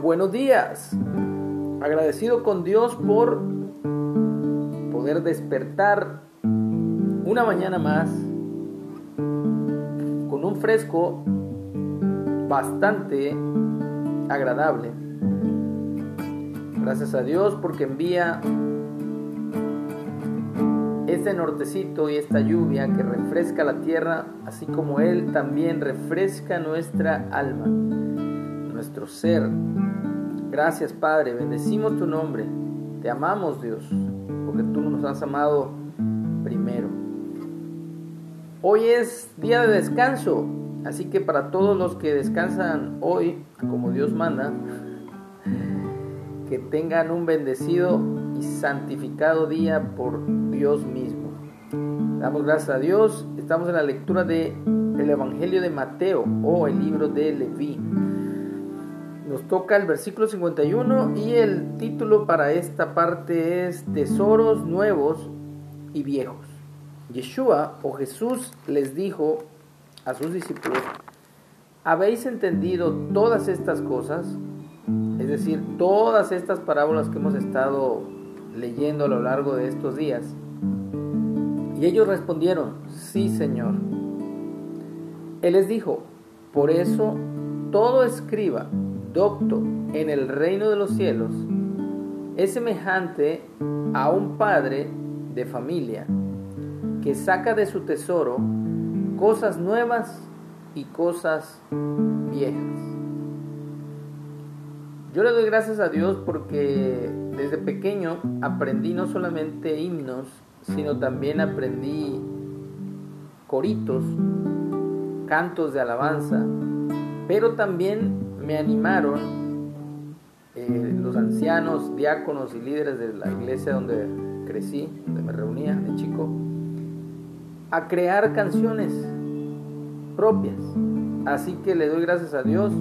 Buenos días. Agradecido con Dios por poder despertar una mañana más con un fresco bastante agradable. Gracias a Dios porque envía este nortecito y esta lluvia que refresca la tierra, así como Él también refresca nuestra alma, nuestro ser. Gracias Padre, bendecimos tu nombre, te amamos Dios, porque tú nos has amado primero. Hoy es día de descanso, así que para todos los que descansan hoy, como Dios manda, que tengan un bendecido y santificado día por Dios mismo. Damos gracias a Dios. Estamos en la lectura de el Evangelio de Mateo o el libro de Leví. Nos toca el versículo 51 y el título para esta parte es Tesoros nuevos y viejos. Yeshua o Jesús les dijo a sus discípulos, ¿habéis entendido todas estas cosas? Es decir, todas estas parábolas que hemos estado leyendo a lo largo de estos días. Y ellos respondieron, sí Señor. Él les dijo, por eso todo escriba, docto en el reino de los cielos, es semejante a un padre de familia que saca de su tesoro cosas nuevas y cosas viejas. Yo le doy gracias a Dios porque desde pequeño aprendí no solamente himnos, sino también aprendí coritos, cantos de alabanza, pero también me animaron eh, los ancianos, diáconos y líderes de la iglesia donde crecí, donde me reunía de chico, a crear canciones propias. Así que le doy gracias a Dios,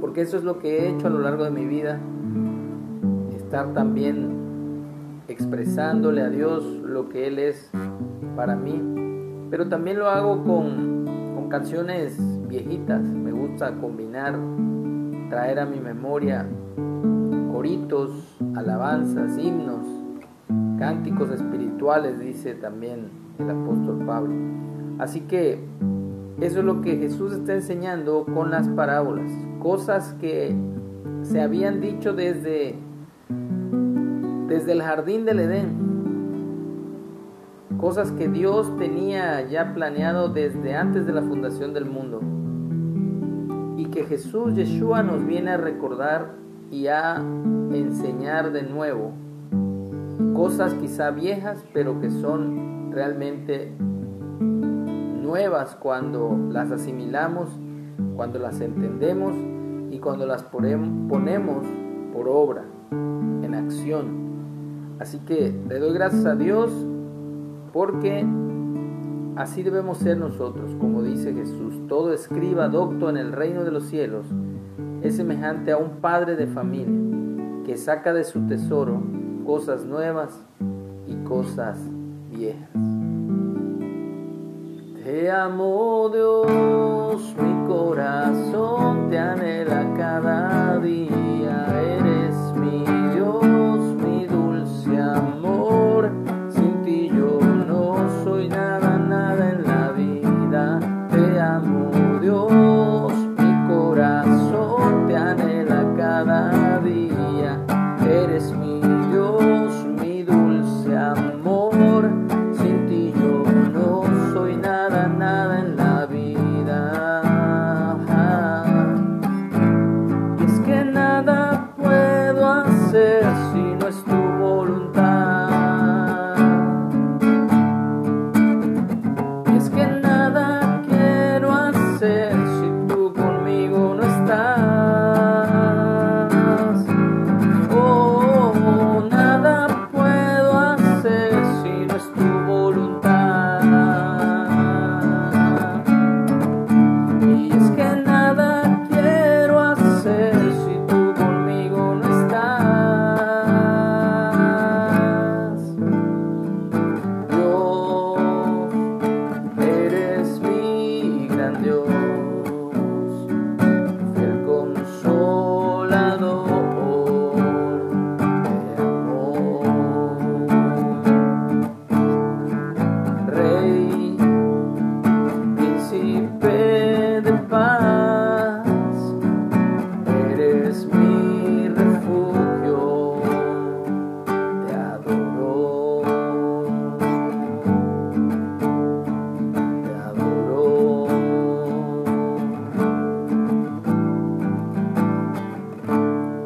porque eso es lo que he hecho a lo largo de mi vida, estar también expresándole a Dios lo que Él es para mí, pero también lo hago con, con canciones viejitas, gusta combinar, traer a mi memoria coritos, alabanzas, himnos, cánticos espirituales, dice también el apóstol Pablo. Así que eso es lo que Jesús está enseñando con las parábolas, cosas que se habían dicho desde, desde el jardín del Edén, cosas que Dios tenía ya planeado desde antes de la fundación del mundo que Jesús Yeshua nos viene a recordar y a enseñar de nuevo cosas quizá viejas pero que son realmente nuevas cuando las asimilamos, cuando las entendemos y cuando las ponemos por obra, en acción. Así que le doy gracias a Dios porque así debemos ser nosotros, como dice Jesús. Todo escriba docto en el reino de los cielos es semejante a un padre de familia que saca de su tesoro cosas nuevas y cosas viejas. Te amo Dios, mi corazón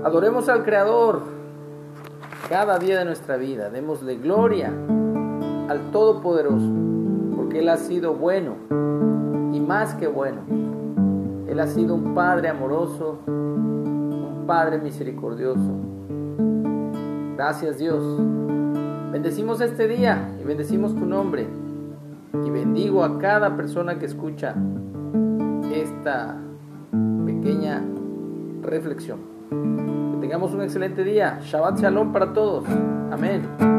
Adoremos al Creador cada día de nuestra vida. Démosle gloria al Todopoderoso, porque Él ha sido bueno y más que bueno. Él ha sido un Padre amoroso, un Padre misericordioso. Gracias Dios. Bendecimos este día y bendecimos tu nombre. Y bendigo a cada persona que escucha esta pequeña reflexión. Que tengamos un excelente día. Shabbat Shalom para todos. Amén.